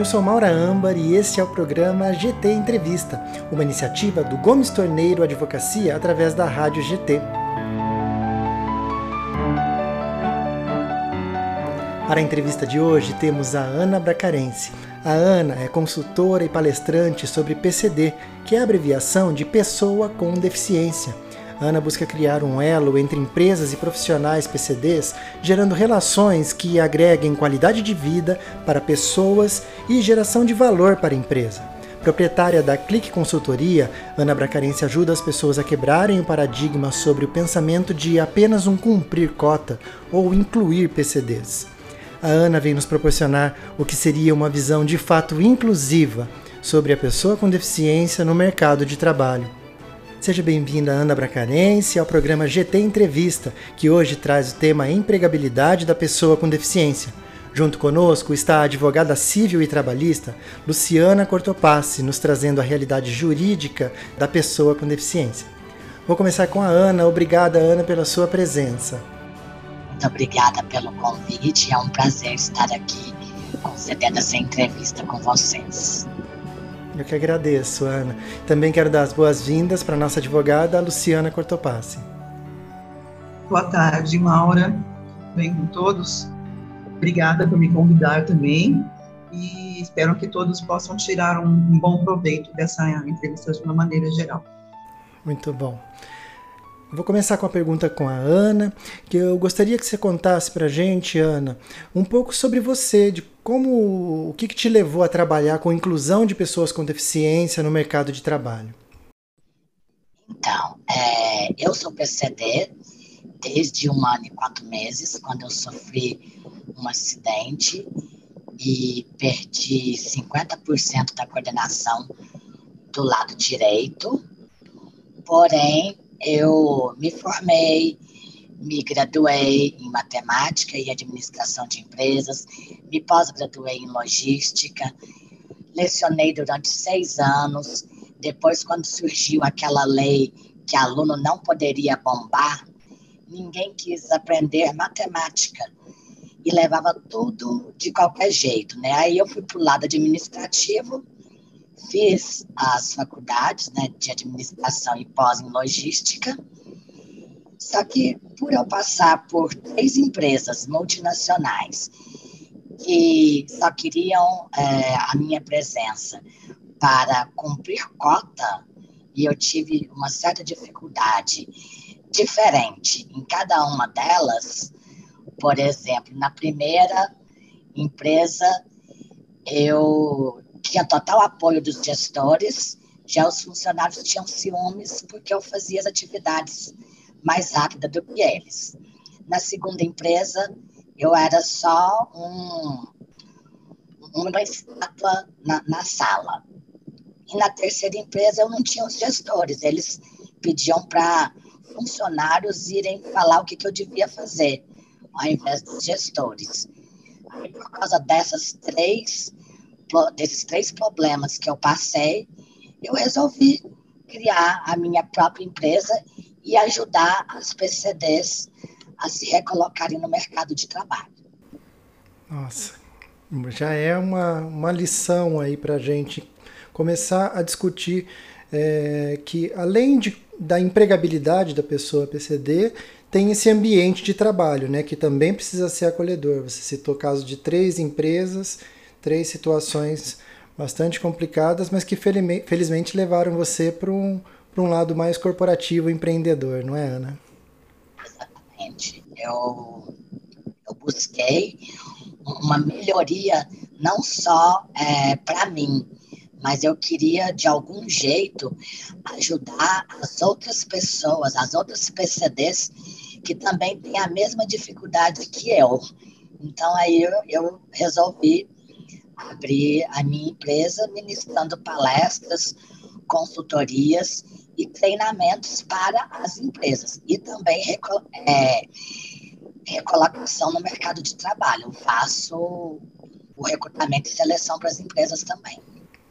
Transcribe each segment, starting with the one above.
Eu sou Maura Âmbar e este é o programa GT Entrevista, uma iniciativa do Gomes Torneiro Advocacia através da Rádio GT. Para a entrevista de hoje temos a Ana Bracarense. A Ana é consultora e palestrante sobre PCD, que é a abreviação de Pessoa com Deficiência Ana busca criar um elo entre empresas e profissionais PCDs, gerando relações que agreguem qualidade de vida para pessoas e geração de valor para a empresa. Proprietária da Clique Consultoria, Ana Bracarense ajuda as pessoas a quebrarem o paradigma sobre o pensamento de apenas um cumprir cota ou incluir PCDs. A Ana vem nos proporcionar o que seria uma visão de fato inclusiva sobre a pessoa com deficiência no mercado de trabalho. Seja bem-vinda, Ana Bracarense, ao programa GT Entrevista, que hoje traz o tema empregabilidade da pessoa com deficiência. Junto conosco está a advogada civil e trabalhista Luciana Cortopassi, nos trazendo a realidade jurídica da pessoa com deficiência. Vou começar com a Ana. Obrigada, Ana, pela sua presença. Muito obrigada pelo convite. É um prazer estar aqui concedendo essa entrevista com vocês. Eu que agradeço, Ana. Também quero dar as boas-vindas para a nossa advogada, Luciana Cortopassi. Boa tarde, Maura. Bem com todos. Obrigada por me convidar também e espero que todos possam tirar um, um bom proveito dessa entrevista de uma maneira geral. Muito bom. Vou começar com a pergunta com a Ana, que eu gostaria que você contasse para gente, Ana, um pouco sobre você, de como, o que, que te levou a trabalhar com inclusão de pessoas com deficiência no mercado de trabalho. Então, é, eu sou PCD desde um ano e quatro meses, quando eu sofri um acidente e perdi 50% da coordenação do lado direito. Porém, eu me formei, me graduei em matemática e administração de empresas, me pós-graduei em logística, lecionei durante seis anos. Depois, quando surgiu aquela lei que aluno não poderia bombar, ninguém quis aprender matemática e levava tudo de qualquer jeito, né? Aí eu fui para o lado administrativo fiz as faculdades né, de administração e pós em logística, só que por eu passar por três empresas multinacionais que só queriam é, a minha presença para cumprir cota, e eu tive uma certa dificuldade diferente em cada uma delas. Por exemplo, na primeira empresa, eu tinha total apoio dos gestores, já os funcionários tinham ciúmes porque eu fazia as atividades mais rápida do que eles. Na segunda empresa, eu era só um, uma estátua na, na sala. E na terceira empresa, eu não tinha os gestores, eles pediam para funcionários irem falar o que, que eu devia fazer, ao invés dos gestores. Por causa dessas três desses três problemas que eu passei, eu resolvi criar a minha própria empresa e ajudar as PCDs a se recolocarem no mercado de trabalho. Nossa, já é uma, uma lição aí para a gente começar a discutir é, que, além de, da empregabilidade da pessoa PCD, tem esse ambiente de trabalho, né, que também precisa ser acolhedor. Você citou o caso de três empresas três situações bastante complicadas, mas que felizmente levaram você para um, um lado mais corporativo, empreendedor, não é, Ana? Exatamente. Eu, eu busquei uma melhoria não só é, para mim, mas eu queria, de algum jeito, ajudar as outras pessoas, as outras PCDs, que também têm a mesma dificuldade que eu. Então, aí eu, eu resolvi abrir a minha empresa ministrando palestras, consultorias e treinamentos para as empresas e também é, recolocação no mercado de trabalho. Eu faço o recrutamento e seleção para as empresas também.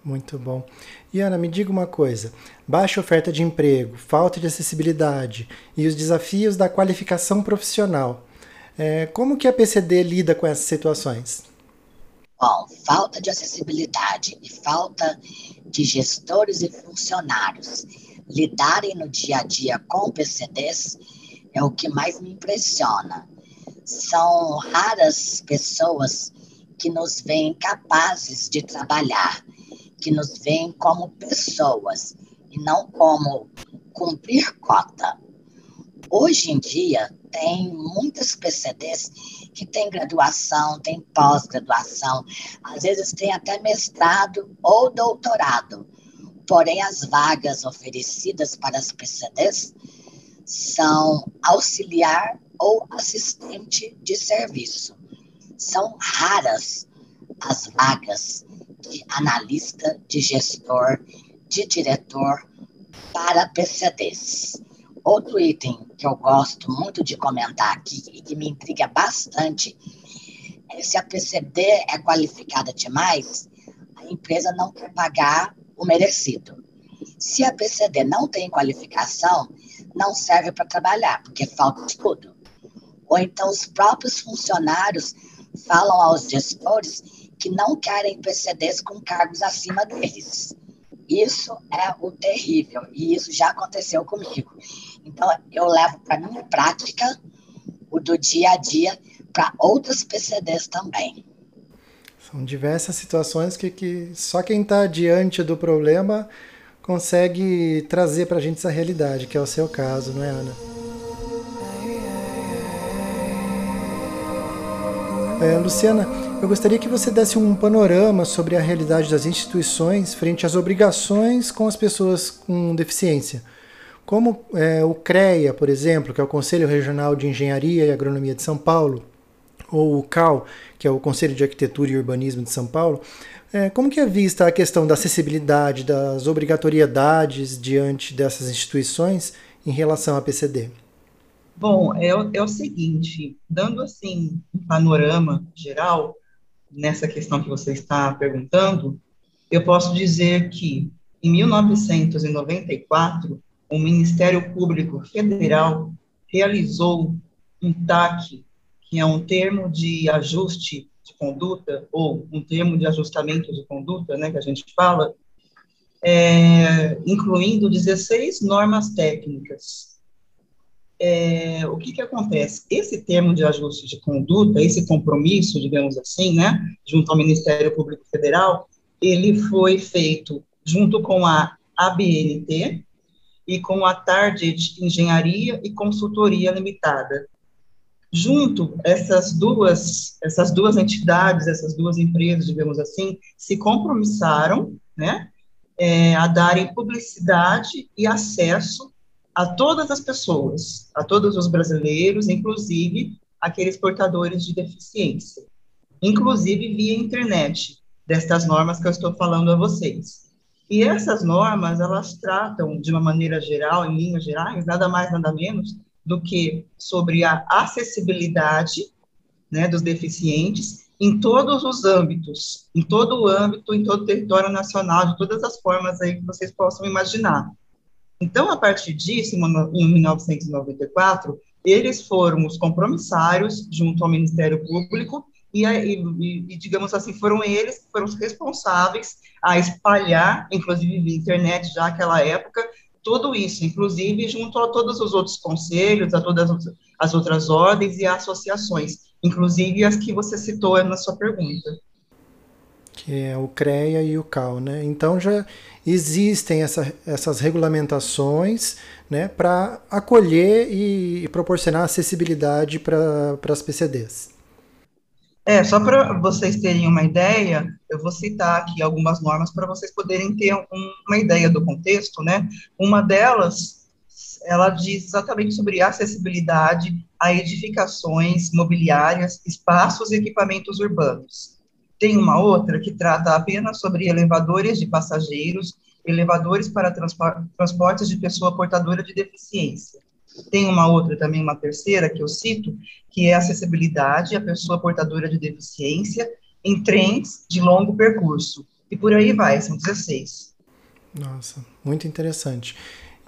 Muito bom. E Ana, me diga uma coisa: baixa oferta de emprego, falta de acessibilidade e os desafios da qualificação profissional. É, como que a PCD lida com essas situações? Bom, falta de acessibilidade e falta de gestores e funcionários lidarem no dia a dia com PCDs é o que mais me impressiona. São raras pessoas que nos veem capazes de trabalhar, que nos veem como pessoas e não como cumprir cota. Hoje em dia, tem muitas PCDs que têm graduação, têm pós-graduação, às vezes tem até mestrado ou doutorado. Porém, as vagas oferecidas para as PCDs são auxiliar ou assistente de serviço. São raras as vagas de analista, de gestor, de diretor para PCDs. Outro item que eu gosto muito de comentar aqui e que me intriga bastante é se a PCD é qualificada demais, a empresa não quer pagar o merecido. Se a PCD não tem qualificação, não serve para trabalhar, porque falta estudo. Ou então os próprios funcionários falam aos gestores que não querem PCDs com cargos acima deles. Isso é o terrível, e isso já aconteceu comigo. Então, eu levo para minha prática o do dia a dia para outros PCDs também. São diversas situações que, que só quem está diante do problema consegue trazer para a gente essa realidade, que é o seu caso, não é, Ana? É, Luciana, eu gostaria que você desse um panorama sobre a realidade das instituições frente às obrigações com as pessoas com deficiência. Como é, o CREA, por exemplo, que é o Conselho Regional de Engenharia e Agronomia de São Paulo, ou o CAL, que é o Conselho de Arquitetura e Urbanismo de São Paulo, é, como que é vista a questão da acessibilidade, das obrigatoriedades diante dessas instituições em relação à PCD? Bom, é, é o seguinte, dando assim um panorama geral nessa questão que você está perguntando, eu posso dizer que em 1994 o Ministério Público Federal realizou um TAC, que é um termo de ajuste de conduta, ou um termo de ajustamento de conduta, né, que a gente fala, é, incluindo 16 normas técnicas. É, o que, que acontece? Esse termo de ajuste de conduta, esse compromisso, digamos assim, né, junto ao Ministério Público Federal, ele foi feito junto com a ABNT, e com a Target Engenharia e Consultoria Limitada. Junto, essas duas, essas duas entidades, essas duas empresas, digamos assim, se compromissaram né, é, a darem publicidade e acesso a todas as pessoas, a todos os brasileiros, inclusive aqueles portadores de deficiência, inclusive via internet, destas normas que eu estou falando a vocês. E essas normas, elas tratam, de uma maneira geral, em linhas gerais, nada mais, nada menos, do que sobre a acessibilidade né, dos deficientes em todos os âmbitos, em todo o âmbito, em todo o território nacional, de todas as formas aí que vocês possam imaginar. Então, a partir disso, em 1994, eles foram os compromissários, junto ao Ministério Público, e, e, e, digamos assim, foram eles que foram os responsáveis a espalhar, inclusive via internet já naquela época, tudo isso, inclusive junto a todos os outros conselhos, a todas as outras ordens e associações, inclusive as que você citou na sua pergunta. Que é o CREA e o CAL, né? Então já existem essa, essas regulamentações né, para acolher e proporcionar acessibilidade para as PCDs. É, só para vocês terem uma ideia, eu vou citar aqui algumas normas para vocês poderem ter um, uma ideia do contexto, né? Uma delas, ela diz exatamente sobre acessibilidade a edificações mobiliárias, espaços e equipamentos urbanos. Tem uma outra que trata apenas sobre elevadores de passageiros, elevadores para transportes de pessoa portadora de deficiência. Tem uma outra também, uma terceira, que eu cito, que é acessibilidade à pessoa portadora de deficiência em trens de longo percurso. E por aí vai, são 16. Nossa, muito interessante.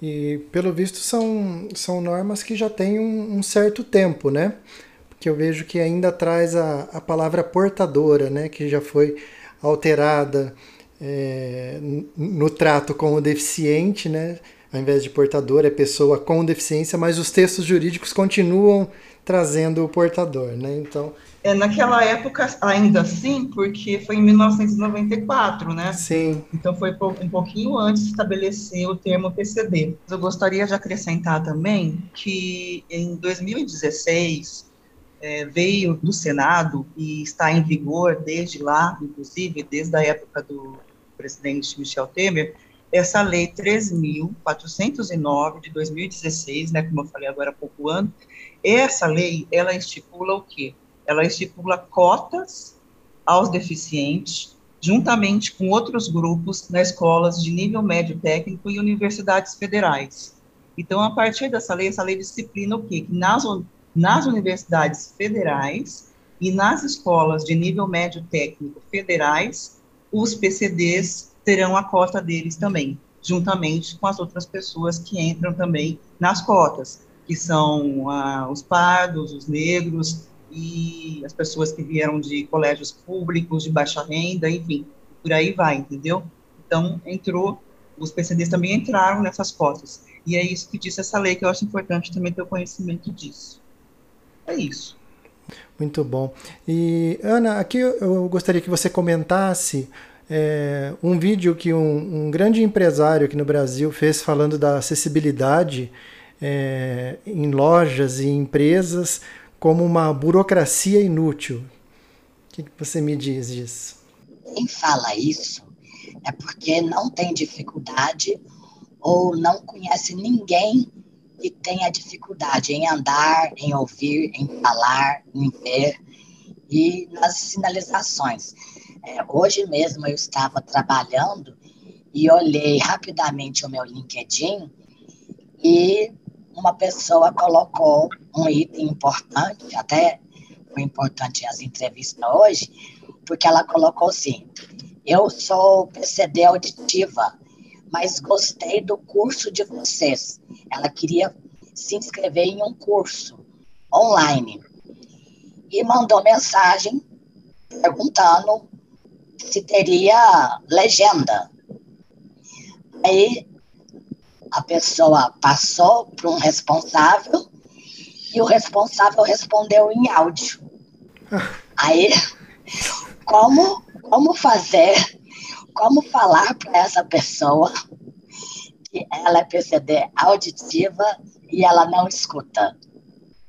E, pelo visto, são, são normas que já têm um, um certo tempo, né? que eu vejo que ainda traz a, a palavra portadora, né, que já foi alterada é, no trato com o deficiente, né, ao invés de portador, é pessoa com deficiência, mas os textos jurídicos continuam trazendo o portador, né? Então. É, naquela época, ainda assim, porque foi em 1994, né? Sim. Então foi um pouquinho antes de estabelecer o termo PCD. Eu gostaria de acrescentar também que em 2016 é, veio do Senado e está em vigor desde lá, inclusive desde a época do presidente Michel Temer, essa lei 13.409 de 2016, né, como eu falei agora há pouco ano, essa lei, ela estipula o quê? Ela estipula cotas aos deficientes, juntamente com outros grupos nas escolas de nível médio técnico e universidades federais. Então, a partir dessa lei, essa lei disciplina o quê? Que nas, nas universidades federais e nas escolas de nível médio técnico federais, os PCDs terão a cota deles também, juntamente com as outras pessoas que entram também nas cotas, que são ah, os pardos, os negros e as pessoas que vieram de colégios públicos, de baixa renda, enfim, por aí vai, entendeu? Então, entrou, os PCDs também entraram nessas cotas. E é isso que disse essa lei, que eu acho importante também ter o conhecimento disso. É isso. Muito bom. E, Ana, aqui eu gostaria que você comentasse é, um vídeo que um, um, grande empresário aqui no Brasil fez falando da acessibilidade é, em lojas e empresas como uma burocracia inútil. O que, que você me diz disso? Quem fala isso é porque não tem dificuldade ou não conhece ninguém que tenha dificuldade em andar, em ouvir, em falar, em ver e nas sinalizações. É, hoje mesmo eu estava trabalhando e olhei rapidamente o meu LinkedIn e uma pessoa colocou um item importante, até foi importante as entrevistas hoje, porque ela colocou assim: eu sou PCD auditiva, mas gostei do curso de vocês. Ela queria se inscrever em um curso online e mandou mensagem perguntando se teria legenda. Aí a pessoa passou para um responsável e o responsável respondeu em áudio. Aí, como, como fazer, como falar para essa pessoa que ela é PCD auditiva e ela não escuta,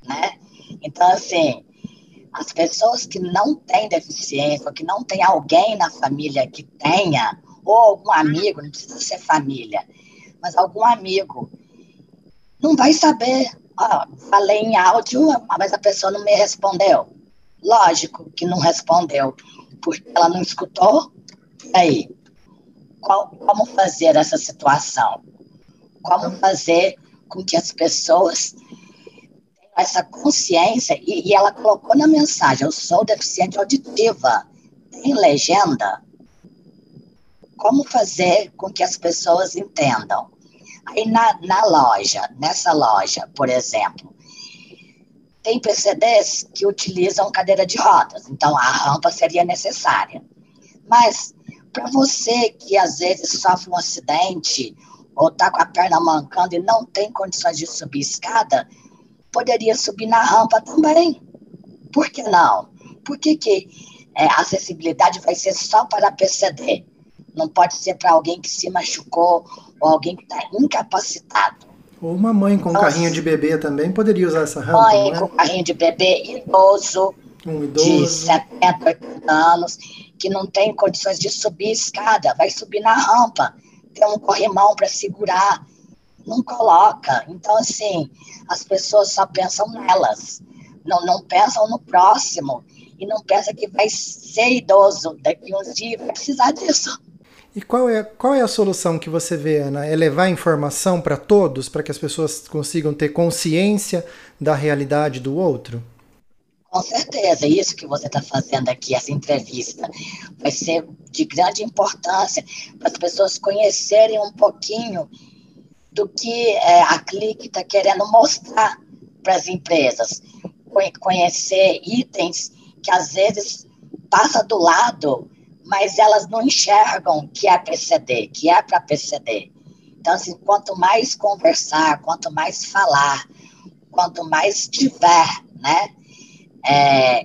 né? Então, assim, as pessoas que não têm deficiência, ou que não tem alguém na família que tenha, ou algum amigo, não precisa ser família, mas algum amigo, não vai saber. Falei em áudio, mas a pessoa não me respondeu. Lógico que não respondeu, porque ela não escutou. E aí, qual, como fazer essa situação? Como fazer com que as pessoas essa consciência, e, e, ela colocou na mensagem: eu sou deficiente auditiva, tem legenda. Como fazer com que as pessoas entendam? Aí na, na loja, nessa loja, por exemplo, tem PCDs que utilizam cadeira de rodas, então a rampa seria necessária. Mas para você que às vezes sofre um acidente ou está com a perna mancando e não tem condições de subir escada, poderia subir na rampa também. Por que não? Por que, que é, a acessibilidade vai ser só para PCD? Não pode ser para alguém que se machucou ou alguém que está incapacitado. Ou uma mãe com então, carrinho de bebê também poderia usar essa rampa. Mãe né? com carrinho de bebê, idoso, um idoso, de 70, 80 anos, que não tem condições de subir escada, vai subir na rampa, tem um corrimão para segurar não coloca. Então, assim, as pessoas só pensam nelas, não, não pensam no próximo e não pensam que vai ser idoso daqui uns dias, vai precisar disso. E qual é, qual é a solução que você vê, Ana? É levar informação para todos, para que as pessoas consigam ter consciência da realidade do outro? Com certeza, isso que você está fazendo aqui, essa entrevista, vai ser de grande importância para as pessoas conhecerem um pouquinho do que é, a Clique está querendo mostrar para as empresas. conhecer itens que às vezes passa do lado, mas elas não enxergam que é PCD, que é para PCD. Então, assim, quanto mais conversar, quanto mais falar, quanto mais tiver, né, é,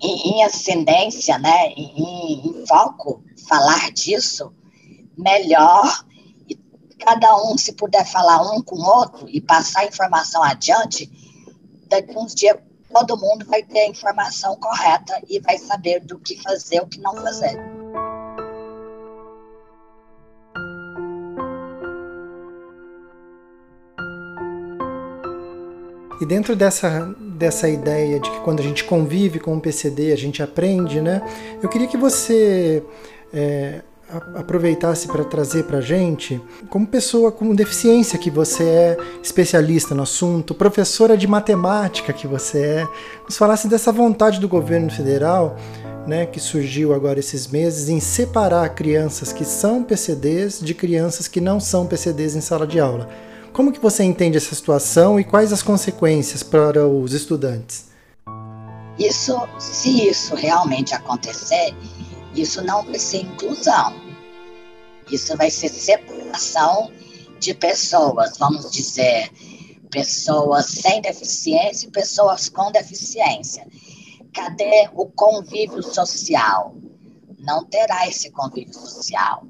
em, em, ascendência, né, em, em foco, falar disso, melhor. Cada um, se puder falar um com o outro e passar a informação adiante, daqui uns dias todo mundo vai ter a informação correta e vai saber do que fazer, o que não fazer. E dentro dessa, dessa ideia de que quando a gente convive com o PCD, a gente aprende, né? Eu queria que você é, aproveitasse para trazer para a gente, como pessoa com deficiência que você é, especialista no assunto, professora de matemática que você é, nos falasse dessa vontade do governo federal, né, que surgiu agora esses meses, em separar crianças que são PCDs de crianças que não são PCDs em sala de aula. Como que você entende essa situação e quais as consequências para os estudantes? Isso, se isso realmente acontecer, isso não vai ser inclusão. Isso vai ser separação de pessoas, vamos dizer, pessoas sem deficiência e pessoas com deficiência. Cadê o convívio social? Não terá esse convívio social.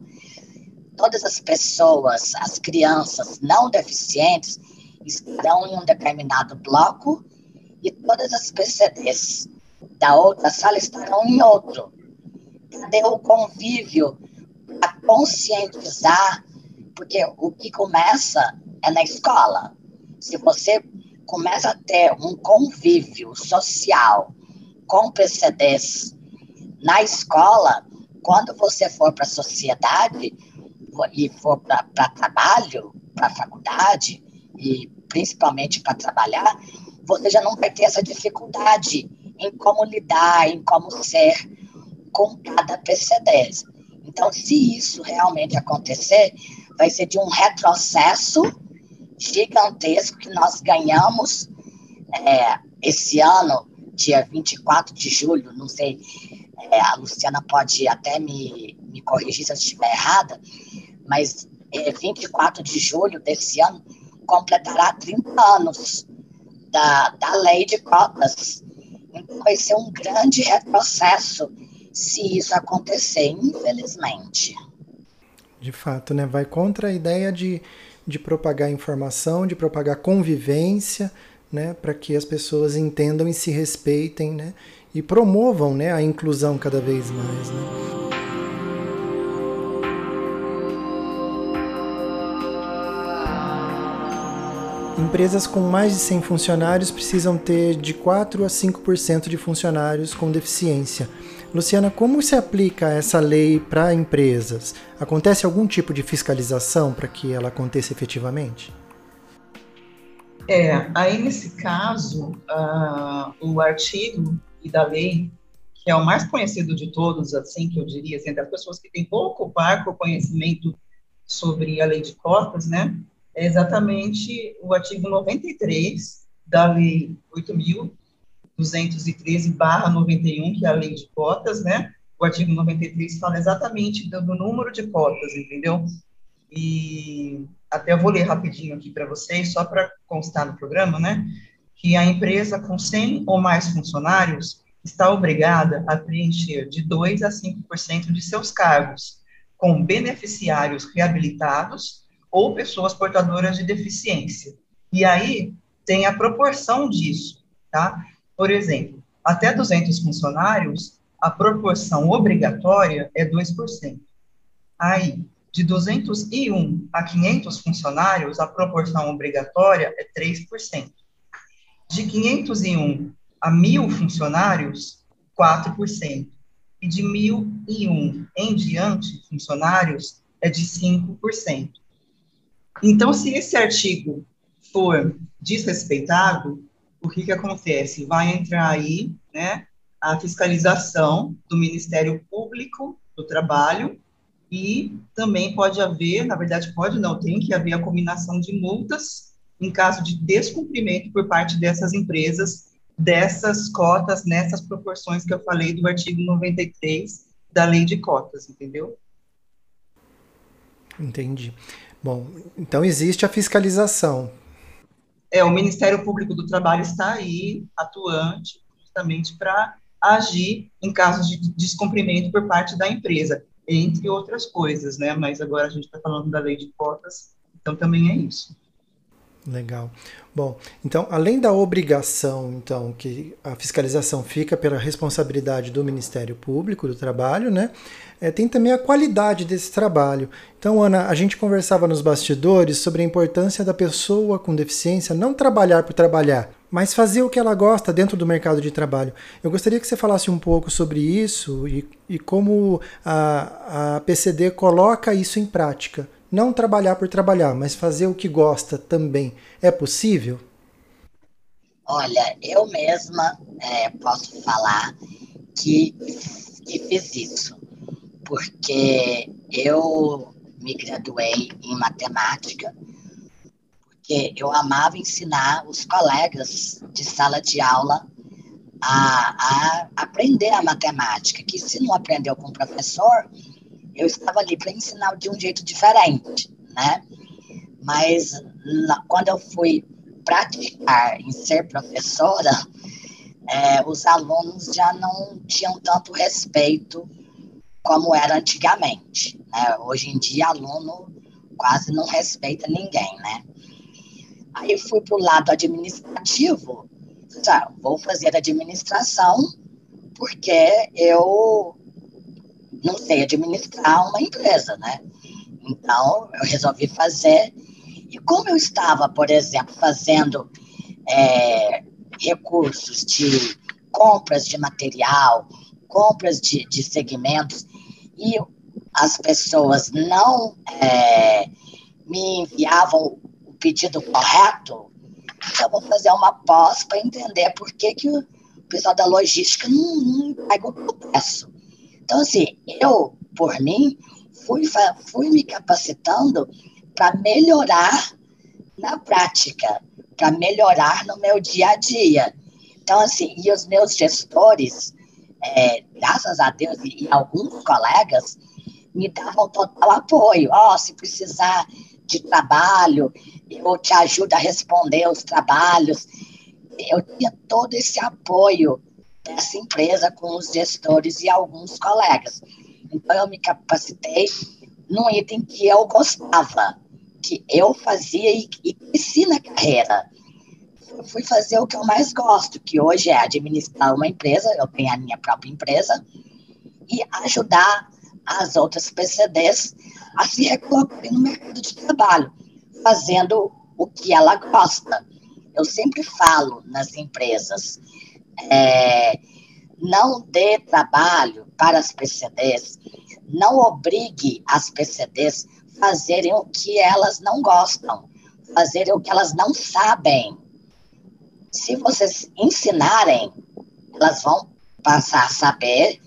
Todas as pessoas, as crianças não deficientes, estarão em um determinado bloco e todas as PCDs da outra sala estarão em outro. Cadê o convívio a conscientizar, porque o que começa é na escola. Se você começa a ter um convívio social com PCDs na escola, quando você for para a sociedade e for para trabalho, para faculdade, e principalmente para trabalhar, você já não vai ter essa dificuldade em como lidar, em como ser com cada PCD. Então, se isso realmente acontecer, vai ser de um retrocesso gigantesco que nós ganhamos é, esse ano, dia 24 de julho, não sei, é, a Luciana pode até me, me corrigir se eu estiver errada, mas é, 24 de julho desse ano completará 30 anos da, da lei de cotas. Então, vai ser um grande retrocesso se isso acontecer, infelizmente. De fato, né? Vai contra a ideia de, de propagar informação, de propagar convivência, né? Para que as pessoas entendam e se respeitem, né? E promovam né? a inclusão cada vez mais, né? Empresas com mais de 100 funcionários precisam ter de 4 a 5% de funcionários com deficiência. Luciana, como se aplica essa lei para empresas? Acontece algum tipo de fiscalização para que ela aconteça efetivamente? É, aí nesse caso, uh, o artigo da lei, que é o mais conhecido de todos, assim que eu diria, assim, das pessoas que têm pouco parco conhecimento sobre a lei de cotas, né? é exatamente o artigo 93 da Lei 8.213-91, que é a lei de cotas, né? O artigo 93 fala exatamente do, do número de cotas, entendeu? E até eu vou ler rapidinho aqui para vocês, só para constar no programa, né? Que a empresa com 100 ou mais funcionários está obrigada a preencher de 2 a 5% de seus cargos com beneficiários reabilitados ou pessoas portadoras de deficiência. E aí tem a proporção disso, tá? Por exemplo, até 200 funcionários, a proporção obrigatória é 2%. Aí, de 201 a 500 funcionários, a proporção obrigatória é 3%. De 501 a 1.000 funcionários, 4%. E de 1.001 em diante funcionários, é de 5%. Então, se esse artigo for desrespeitado, o que, que acontece? Vai entrar aí né, a fiscalização do Ministério Público do Trabalho e também pode haver, na verdade pode não, tem que haver a combinação de multas em caso de descumprimento por parte dessas empresas dessas cotas nessas proporções que eu falei do artigo 93 da lei de cotas, entendeu? Entendi. Bom, então existe a fiscalização. É, o Ministério Público do Trabalho está aí, atuante, justamente para agir em casos de descumprimento por parte da empresa, entre outras coisas, né? Mas agora a gente está falando da lei de cotas, então também é isso. Legal. Bom, então, além da obrigação, então, que a fiscalização fica pela responsabilidade do Ministério Público do Trabalho, né? É, tem também a qualidade desse trabalho. Então, Ana, a gente conversava nos bastidores sobre a importância da pessoa com deficiência não trabalhar por trabalhar, mas fazer o que ela gosta dentro do mercado de trabalho. Eu gostaria que você falasse um pouco sobre isso e, e como a, a PCD coloca isso em prática não trabalhar por trabalhar, mas fazer o que gosta também, é possível? Olha, eu mesma é, posso falar que, que fiz isso, porque eu me graduei em matemática, porque eu amava ensinar os colegas de sala de aula a, a aprender a matemática, que se não aprendeu com o professor, eu estava ali para ensinar de um jeito diferente, né? Mas na, quando eu fui praticar em ser professora, é, os alunos já não tinham tanto respeito como era antigamente. Né? Hoje em dia, aluno quase não respeita ninguém, né? Aí fui para o lado administrativo, já, vou fazer administração, porque eu não sei administrar uma empresa, né? Então, eu resolvi fazer. E como eu estava, por exemplo, fazendo é, recursos de compras de material, compras de, de segmentos, e as pessoas não é, me enviavam o pedido correto, então eu vou fazer uma pós para entender por que, que o pessoal da logística não, não pega o processo. Então, assim, eu, por mim, fui, fui me capacitando para melhorar na prática, para melhorar no meu dia a dia. Então, assim, e os meus gestores, é, graças a Deus, e, e, alguns colegas, me davam total apoio. Ó, oh, se precisar de trabalho, eu te ajudo a responder os trabalhos. Eu tinha todo esse apoio dessa empresa com os gestores e alguns colegas. Então, eu me capacitei num item que eu gostava, que eu fazia e, e cresci na carreira. Eu fui fazer o que eu mais gosto, que hoje é administrar uma empresa, eu tenho a minha própria empresa, e ajudar as outras PCDs a se recolocarem no mercado de trabalho, fazendo o que ela gosta. Eu sempre falo nas empresas, é, não dê trabalho para as PCDs, não obrigue as PCDs fazerem o que elas não gostam, fazerem o que elas não sabem. Se vocês ensinarem, elas vão passar a saber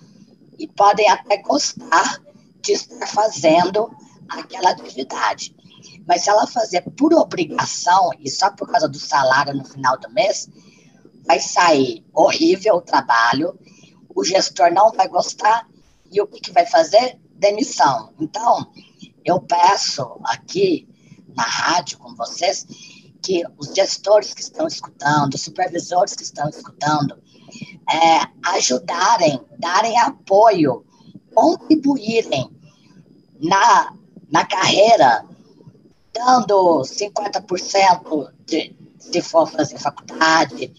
e podem até gostar de estar fazendo aquela atividade. Mas se ela fazer por obrigação e só por causa do salário no final do mês, vai sair horrível o trabalho, o gestor não vai gostar e o que, que vai fazer? Demissão. Então, eu peço aqui na rádio com vocês que os gestores que estão escutando, os supervisores que estão escutando, é, ajudarem, darem apoio, contribuírem na, na carreira, dando 50% de, se for fazer faculdade,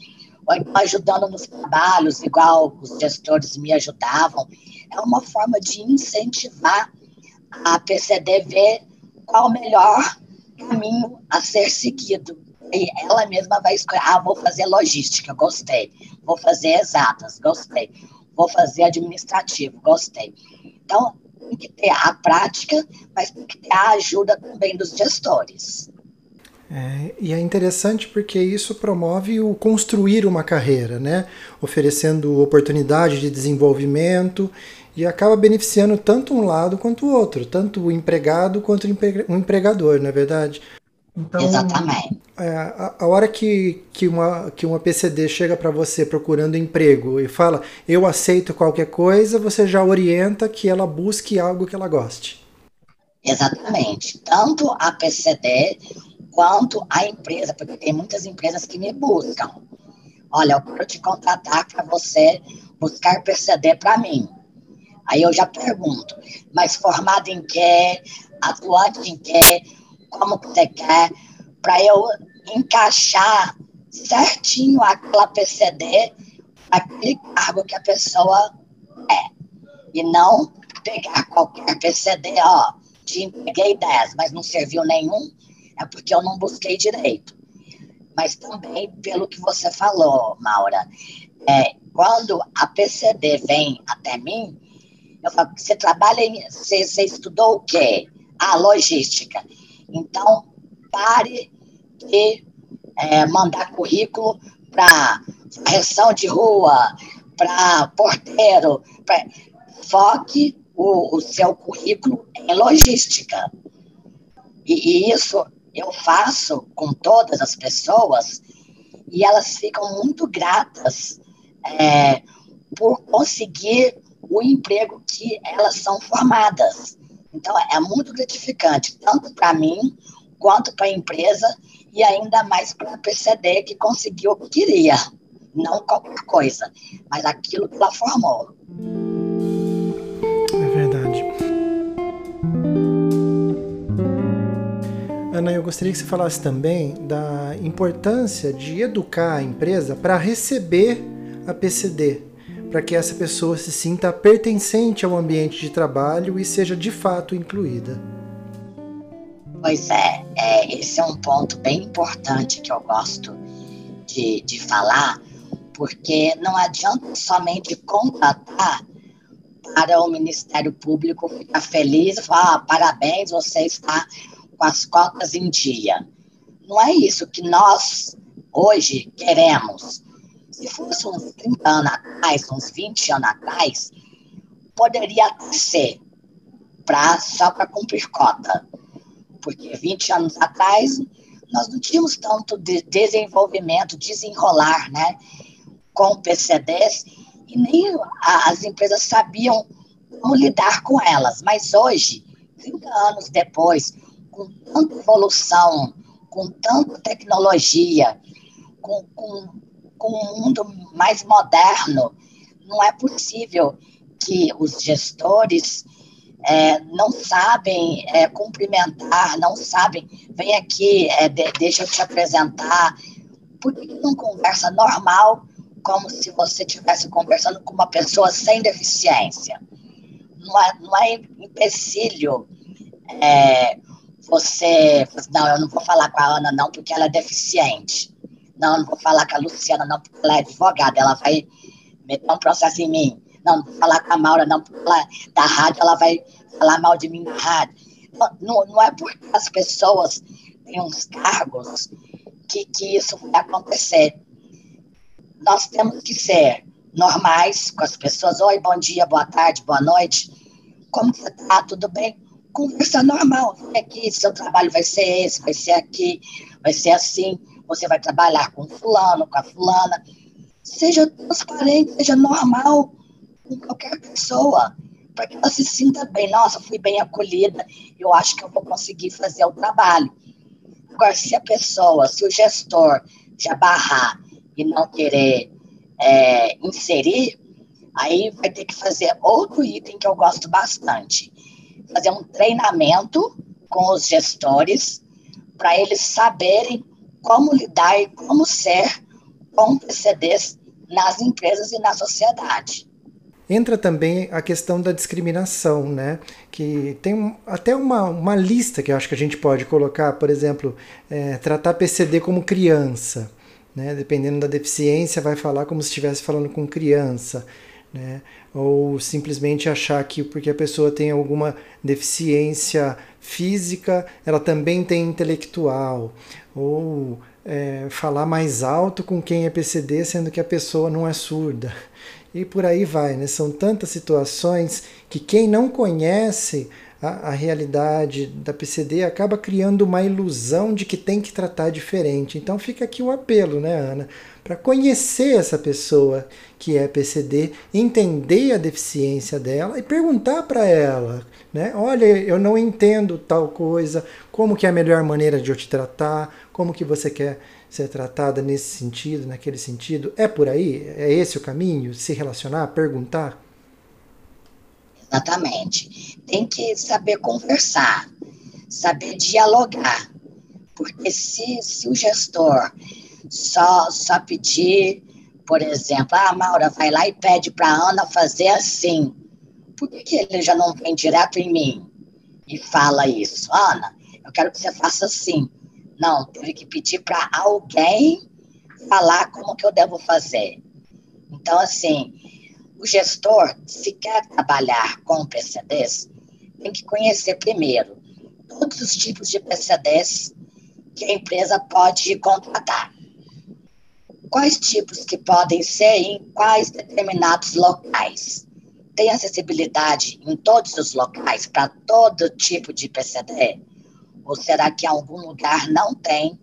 ajudando nos trabalhos, igual os gestores me ajudavam. É uma forma de incentivar a PCD ver qual o melhor caminho a ser seguido. E ela mesma vai escolher, ah, vou fazer logística, gostei. Vou fazer exatas, gostei. Vou fazer administrativo, gostei. Então, tem que ter a prática, mas tem que ter a ajuda também dos gestores. É, e é interessante porque isso promove o construir uma carreira, né? oferecendo oportunidade de desenvolvimento e acaba beneficiando tanto um lado quanto o outro, tanto o empregado quanto o empregador, não é verdade? Então, Exatamente. É, a, a, hora que, que, uma, que uma PCD chega para você procurando emprego e fala eu aceito qualquer coisa, você já orienta que ela busque algo que ela goste. Exatamente. Tanto a PCD quanto a empresa, porque tem muitas empresas que me buscam. Olha, eu quero te contratar para você buscar PCD para mim. Aí eu já pergunto, mas formado em quê? Atuante em quê? Como que você quer? Para eu encaixar certinho aquela PCD, aquele cargo que a pessoa é. E não pegar qualquer PCD, ó, te entreguei 10, mas não serviu nenhum, é porque eu não busquei direito. Mas também, pelo que você falou, Maura, é, quando a PCD vem até mim, eu falo, você trabalha em. Você, você estudou o quê? A logística. Então, pare de é, mandar currículo para reação de rua, para porteiro. Pra... Foque o, o, seu currículo em logística. E, e isso eu faço com todas as pessoas e elas ficam muito gratas é, por conseguir o emprego que elas são formadas. Então, é muito gratificante, tanto para mim, quanto para a empresa, e ainda mais para a PCD, que conseguiu o que queria. Não qualquer coisa, mas aquilo que ela formou. Ana, eu gostaria que você falasse também da importância de educar a empresa para receber a PCD, para que essa pessoa se sinta pertencente ao ambiente de trabalho e seja de fato incluída. Pois é, é esse é um ponto bem importante que eu gosto de, de falar, porque não adianta somente contratar para o Ministério Público ficar feliz e falar: ah, parabéns, você está com as cotas em dia. Não é isso que nós hoje queremos. Se fosse uns 30 anos atrás, uns 20 anos atrás, poderia ser pra, só para cumprir cota. Porque 20 anos atrás, nós não tínhamos tanto de desenvolvimento, desenrolar, né, com PCDs, e nem as empresas sabiam como lidar com elas. Mas hoje, 30 anos depois, com tanta evolução, com tanta tecnologia, com, com com um mundo mais moderno, não é possível que os gestores é, não sabem é, cumprimentar, não sabem, vem aqui, é, de, deixa eu te apresentar. Por que não conversa normal, como se você estivesse conversando com uma pessoa sem deficiência? Não é, não é empecilho é, você, não, eu não vou falar com a Ana não, porque ela é deficiente. Não, não vou falar com a Luciana, não, porque ela é advogada, ela vai meter um processo em mim. Não, não vou falar com a Maura, não, porque ela da rádio, ela vai falar mal de mim na rádio. Não, não, não é porque as pessoas têm uns cargos que, que isso vai acontecer. Nós temos que ser normais com as pessoas. Oi, bom dia, boa tarde, boa noite. Como você está? Tudo bem? Conversa normal. Aqui, seu trabalho vai ser esse, vai ser aqui, vai ser assim você vai trabalhar com fulano, com a fulana. Seja transparente, seja normal com qualquer pessoa, para que ela se sinta bem. Nossa, fui bem acolhida, eu acho que eu vou conseguir fazer o trabalho. Agora, se a pessoa, se o gestor já barrar e não querer é, inserir, aí vai ter que fazer outro item que eu gosto bastante. Fazer um treinamento com os gestores para eles saberem como lidar e como ser com PCDs nas empresas e na sociedade. Entra também a questão da discriminação, né? Que tem até uma, uma lista que eu acho que a gente pode colocar, por exemplo, é, tratar PCD como criança, né? Dependendo da deficiência, vai falar como se estivesse falando com criança, né? Ou simplesmente achar que porque a pessoa tem alguma deficiência física, ela também tem intelectual ou é, falar mais alto com quem é PCD, sendo que a pessoa não é surda. E por aí vai, né? São tantas situações que quem não conhece a, a, realidade da PCD acaba criando uma ilusão de que tem que tratar diferente. Então fica aqui o apelo, né, Ana? Para conhecer essa pessoa que é PCD, entender a deficiência dela e perguntar para ela, né? Olha, eu não entendo tal coisa, como que é a melhor maneira de eu te tratar, como que você quer ser tratada nesse sentido, naquele sentido. É por aí? É esse o caminho? Se relacionar, perguntar? Exatamente. Tem que saber conversar, saber dialogar. Porque se, se o gestor só, só pedir, por exemplo, ah, Maura, vai lá e pede para a Ana fazer assim. Por que, que ele já não vem direto em mim e fala isso? Ana, eu quero que você faça assim. Não, teve que pedir para alguém falar como que eu devo fazer. Então, assim, o gestor, se quer trabalhar com PCDs, tem que conhecer primeiro todos os tipos de PCDs que a empresa pode contratar. Quais tipos que podem ser em quais determinados locais? Tem acessibilidade em todos os locais para todo tipo de PCD? Ou será que em algum lugar não tem?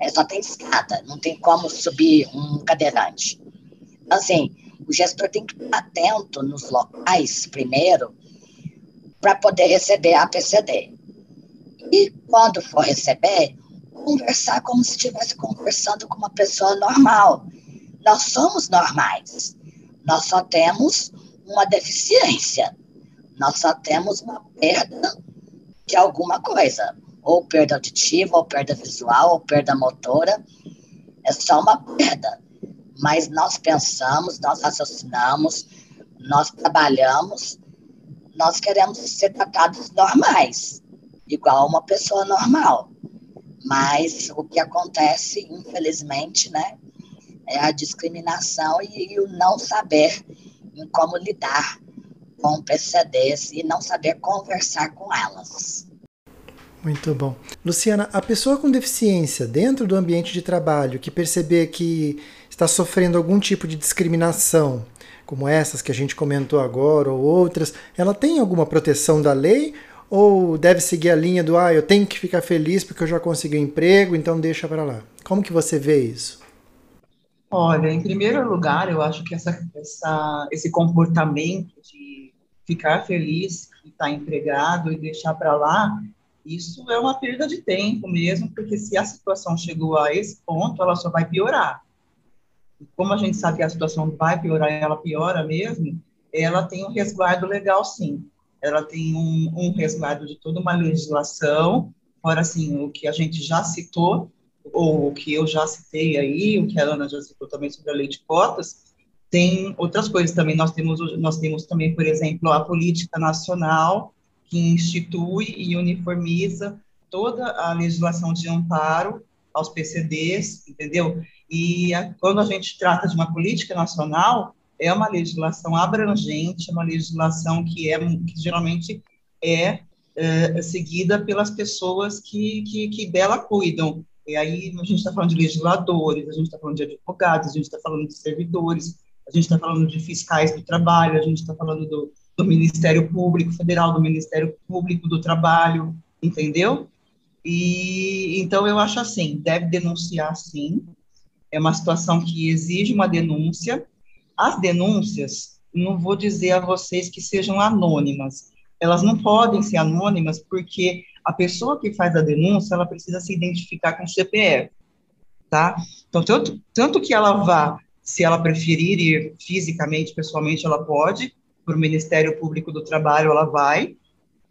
É, só tem escada, não tem como subir um cadeirante. Assim, o gestor tem que estar atento nos locais, primeiro, para poder receber a PCD. E quando for receber, conversar como se estivesse conversando com uma pessoa normal. Nós somos normais. Nós só temos uma deficiência. Nós só temos uma perda de alguma coisa. Ou perda auditiva, ou perda visual, ou perda motora. É só uma perda mas nós pensamos, nós raciocinamos, nós trabalhamos, nós queremos ser tratados normais, igual uma pessoa normal. Mas o que acontece, infelizmente, né, é a discriminação e, e o não saber em como lidar com PCDs e não saber conversar com elas. Muito bom. Luciana, a pessoa com deficiência dentro do ambiente de trabalho que perceber que está sofrendo algum tipo de discriminação, como essas que a gente comentou agora ou outras, ela tem alguma proteção da lei ou deve seguir a linha do ah, eu tenho que ficar feliz porque eu já consegui um emprego, então deixa para lá. Como que você vê isso? Olha, em primeiro lugar, eu acho que essa, essa, esse comportamento de ficar feliz que está empregado e deixar para lá, isso é uma perda de tempo mesmo, porque se a situação chegou a esse ponto, ela só vai piorar como a gente sabe que a situação vai piorar, ela piora mesmo, ela tem um resguardo legal, sim. Ela tem um, um resguardo de toda uma legislação, fora, assim, o que a gente já citou, ou o que eu já citei aí, o que a Ana já citou também sobre a lei de cotas, tem outras coisas também. Nós temos, nós temos também, por exemplo, a política nacional, que institui e uniformiza toda a legislação de amparo aos PCDs, entendeu? E a, quando a gente trata de uma política nacional, é uma legislação abrangente, é uma legislação que, é, que geralmente é, é seguida pelas pessoas que, que, que, dela cuidam. E aí a gente está falando de legisladores, a gente está falando de advogados, a gente está falando de servidores, a gente está falando de fiscais do trabalho, a gente está falando do, do Ministério Público Federal, do Ministério Público do Trabalho, entendeu? E então eu acho assim, deve denunciar sim, é uma situação que exige uma denúncia. As denúncias, não vou dizer a vocês que sejam anônimas, elas não podem ser anônimas porque a pessoa que faz a denúncia, ela precisa se identificar com o CPF, tá? Então, tanto, tanto que ela vá, se ela preferir ir fisicamente, pessoalmente, ela pode, para o Ministério Público do Trabalho, ela vai,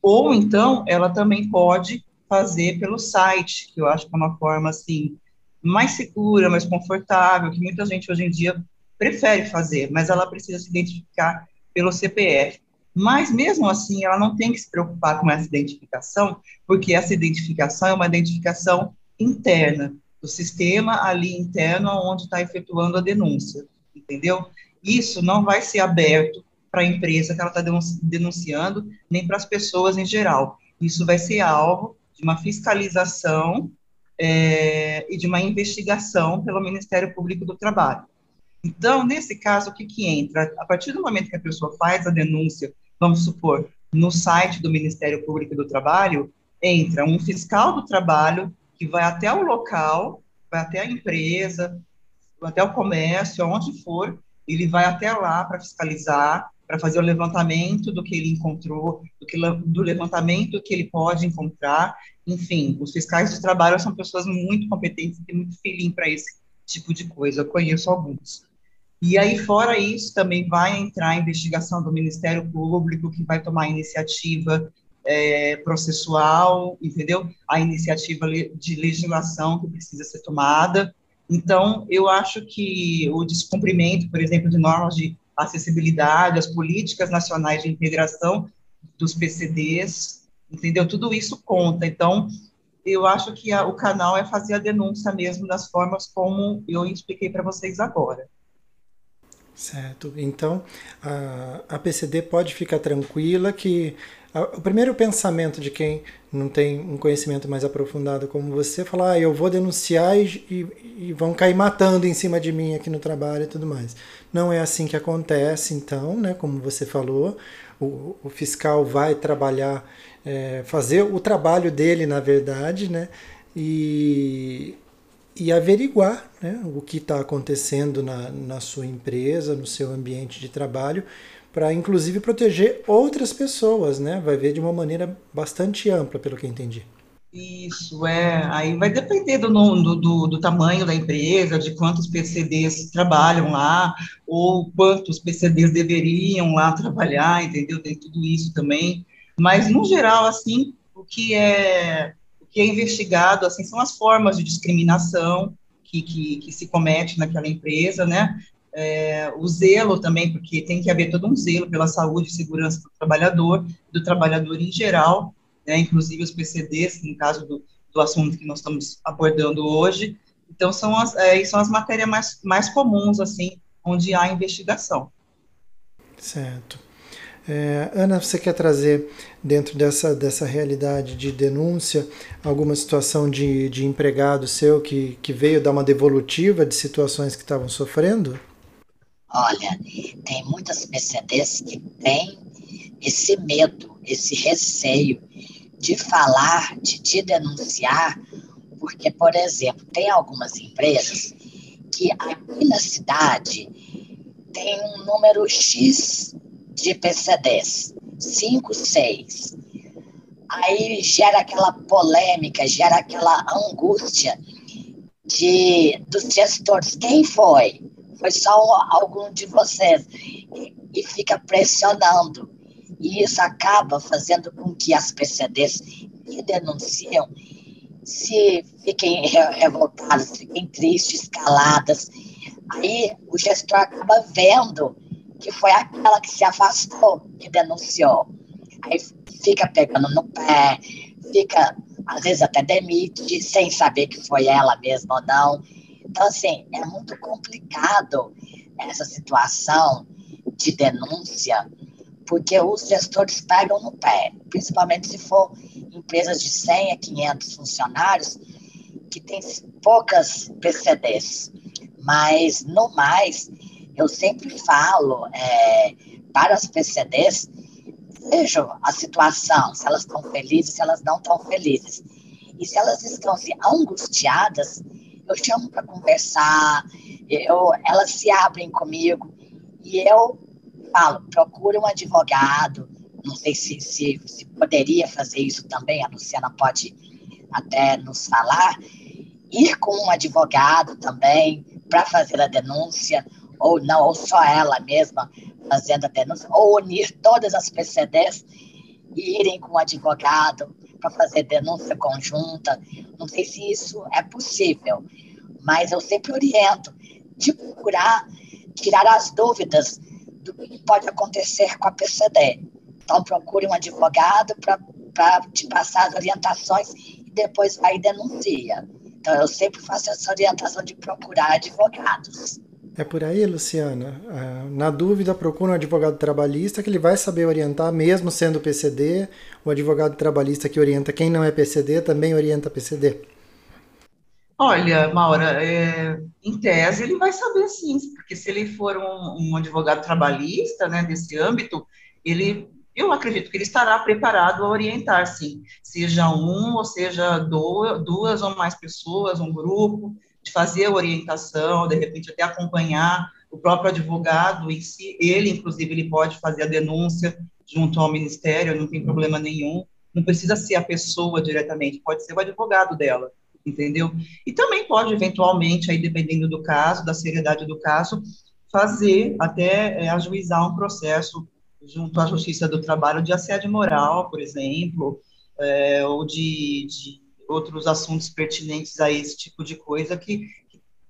ou então, ela também pode fazer pelo site, que eu acho que é uma forma, assim, mais segura, mais confortável, que muita gente hoje em dia prefere fazer, mas ela precisa se identificar pelo CPF. Mas mesmo assim, ela não tem que se preocupar com essa identificação, porque essa identificação é uma identificação interna do sistema ali interno onde está efetuando a denúncia, entendeu? Isso não vai ser aberto para a empresa que ela está denunciando, nem para as pessoas em geral. Isso vai ser alvo de uma fiscalização é, e de uma investigação pelo Ministério Público do Trabalho. Então, nesse caso, o que, que entra? A partir do momento que a pessoa faz a denúncia, vamos supor, no site do Ministério Público do Trabalho, entra um fiscal do trabalho que vai até o local, vai até a empresa, até o comércio, aonde for, ele vai até lá para fiscalizar, para fazer o levantamento do que ele encontrou, do, que, do levantamento que ele pode encontrar. Enfim, os fiscais do trabalho são pessoas muito competentes e muito feeling para esse tipo de coisa. Eu conheço alguns. E aí, fora isso, também vai entrar a investigação do Ministério Público, que vai tomar iniciativa é, processual, entendeu? A iniciativa de legislação que precisa ser tomada. Então, eu acho que o descumprimento, por exemplo, de normas de acessibilidade, as políticas nacionais de integração dos PCDs, entendeu? Tudo isso conta. Então, eu acho que a, o canal é fazer a denúncia mesmo das formas como eu expliquei para vocês agora. Certo. Então, a, a PCD pode ficar tranquila que o primeiro pensamento de quem não tem um conhecimento mais aprofundado como você, falar, ah, eu vou denunciar e, e, e, vão cair matando em cima de mim aqui no trabalho e tudo mais. Não é assim que acontece, então, né, como você falou, o, o fiscal vai trabalhar, é, fazer o trabalho dele, na verdade, né, e, e averiguar né, o que está acontecendo na, na sua empresa, no seu ambiente de trabalho, para inclusive proteger outras pessoas, né? Vai ver de uma maneira bastante ampla, pelo que entendi. Isso, é. Aí vai depender do, do, do, do, tamanho da empresa, de quantos PCDs trabalham lá, ou quantos PCDs deveriam lá trabalhar, entendeu? Tem tudo isso também. Mas, no geral, assim, o que é, que é investigado, assim, são as formas de discriminação que, que, que se comete naquela empresa, né? é, o zelo também, porque tem que haver todo um zelo pela saúde e segurança do trabalhador, do trabalhador em geral, né, inclusive os PCDs, no caso do, do assunto que nós estamos abordando hoje. Então, são as, é, são as matérias mais, mais comuns, assim, onde há investigação. Certo. É, Ana, você quer trazer dentro dessa, dessa realidade de denúncia alguma situação de, de empregado seu que, que veio dar uma devolutiva de situações que estavam sofrendo? Olha, tem muitas PCDs que têm esse medo, esse receio de falar, de te denunciar, porque, por exemplo, tem algumas empresas que aqui na cidade tem um número X de PCDs, 5, 6. Aí gera aquela polêmica, gera aquela angústia de, dos gestores. Quem foi? foi só algum de vocês. E, e fica pressionando. E isso acaba fazendo com que as PCDs que denunciam se fiquem revoltadas, fiquem tristes, caladas. Aí o gestor acaba vendo que foi aquela que se afastou que denunciou. Aí fica pegando no pé, fica, às vezes até demite, sem saber que foi ela mesma ou não. Então, assim, é muito complicado essa situação de denúncia, porque os gestores pegam no pé, principalmente se for empresas de 100 a 500 funcionários, que tem poucas PCDs. Mas, no mais, eu sempre falo é, para as PCDs, vejam a situação, se elas estão felizes, se elas não estão felizes. E se elas estão angustiadas, eu chamo para conversar, eu, elas se abrem comigo e eu falo, procura um advogado, não sei se, se, se poderia fazer isso também, a Luciana pode até nos falar, ir com um advogado também para fazer a denúncia, ou não, ou só ela mesma fazendo a denúncia, ou unir todas as PCDs e irem com um advogado para fazer denúncia conjunta. Não sei se isso é possível, mas eu sempre oriento de procurar tirar as dúvidas do que pode acontecer com a PCD. Então, procure um advogado para te passar as orientações e depois vai e denuncia. Então, eu sempre faço essa orientação de procurar advogados. É por aí, Luciana. Ah, na dúvida, procura um advogado trabalhista que ele vai saber orientar, mesmo sendo PCD. O advogado trabalhista que orienta quem não é PCD também orienta PCD. Olha, Maura, é, em tese ele vai saber sim, porque se ele for um, um advogado trabalhista, né, desse âmbito, ele eu acredito que ele estará preparado a orientar, sim, seja um ou seja duas ou mais pessoas, um grupo, de fazer a orientação, de repente até acompanhar o próprio advogado em si, ele, inclusive, ele pode fazer a denúncia junto ao ministério, não tem problema nenhum, não precisa ser a pessoa diretamente, pode ser o advogado dela, entendeu? E também pode, eventualmente, aí dependendo do caso, da seriedade do caso, fazer até é, ajuizar um processo junto à Justiça do Trabalho de assédio moral, por exemplo, é, ou de, de, outros assuntos pertinentes a esse tipo de coisa que,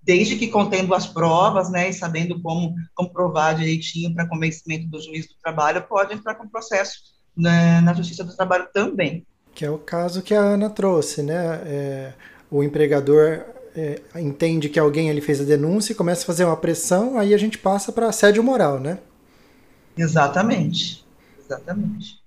desde que contendo as provas, né, e sabendo como comprovar direitinho para convencimento do juiz do trabalho, pode entrar com processo né, na Justiça do Trabalho também. Que é o caso que a Ana trouxe, né? É, o empregador é, entende que alguém ali fez a denúncia e começa a fazer uma pressão, aí a gente passa para assédio moral, né? Exatamente, exatamente.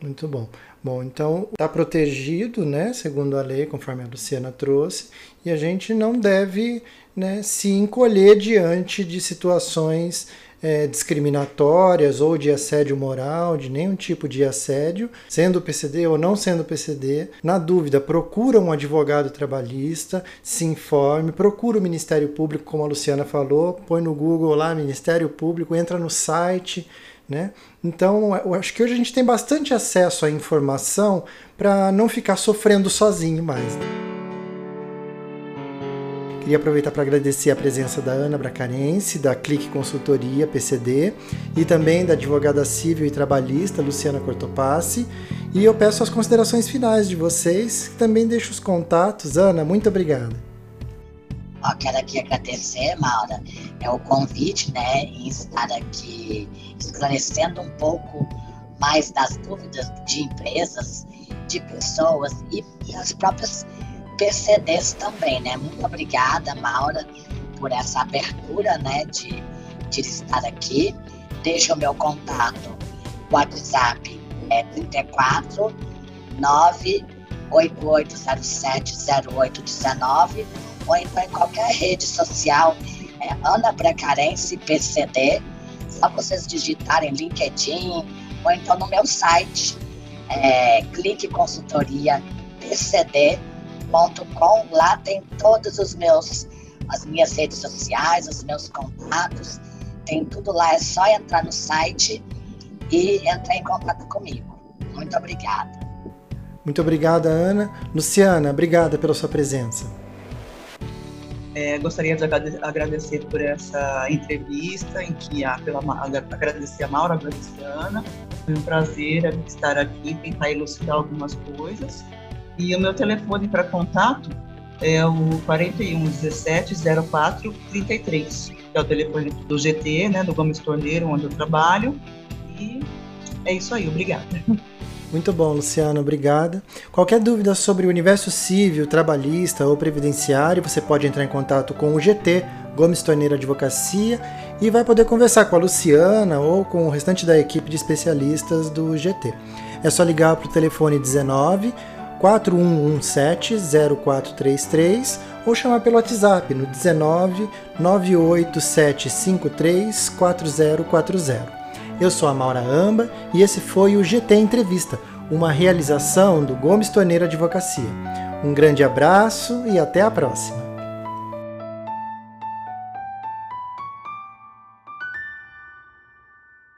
Muito bom. Bom, então está protegido, né, segundo a lei, conforme a Luciana trouxe, e a gente não deve né, se encolher diante de situações é, discriminatórias ou de assédio moral, de nenhum tipo de assédio, sendo PCD ou não sendo PCD. Na dúvida, procura um advogado trabalhista, se informe, procura o Ministério Público, como a Luciana falou, põe no Google lá Ministério Público, entra no site né? Então, eu acho que hoje a gente tem bastante acesso à informação para não ficar sofrendo sozinho mais. Né? Queria aproveitar para agradecer a presença da Ana Bracarense, da Clique Consultoria PCD, e também da advogada civil e trabalhista Luciana Cortopassi. E eu peço as considerações finais de vocês, também deixo os contatos. Ana, muito obrigado. Ó, quero aqui agradecer, Maura, é o convite, né, em estar aqui esclarecendo um pouco mais das dúvidas de empresas, de pessoas e, e as próprias PCDs também, né? Muito obrigada, Maura, por essa abertura, né, de, de estar aqui. Deixa o meu contato, WhatsApp é 34 98807 0819 ou então em qualquer rede social, é Ana Bracarense PCD, só vocês digitarem LinkedIn ou então no meu site, é, clique consultoria pcd.com, lá tem todos os meus, as minhas redes sociais, os meus contatos, tem tudo lá, é só entrar no site e entrar em contato comigo. Muito obrigada. Muito obrigada, Ana. Luciana, obrigada pela sua presença. É, gostaria de agradecer por essa entrevista, em que a, pela, agradecer a Maura, agradecer a Ana. Foi um prazer estar aqui, tentar elucidar algumas coisas. E o meu telefone para contato é o 41 17 04 33, que é o telefone do GT, né, do Gomes Torneiro, onde eu trabalho. E é isso aí, obrigada. Muito bom, Luciano, obrigada. Qualquer dúvida sobre o universo civil, trabalhista ou previdenciário, você pode entrar em contato com o GT, Gomes Torneira Advocacia, e vai poder conversar com a Luciana ou com o restante da equipe de especialistas do GT. É só ligar para o telefone 19 4117 0433 ou chamar pelo WhatsApp no 19 98753 4040. Eu sou a Maura Amba e esse foi o GT Entrevista, uma realização do Gomes Torneiro Advocacia. Um grande abraço e até a próxima.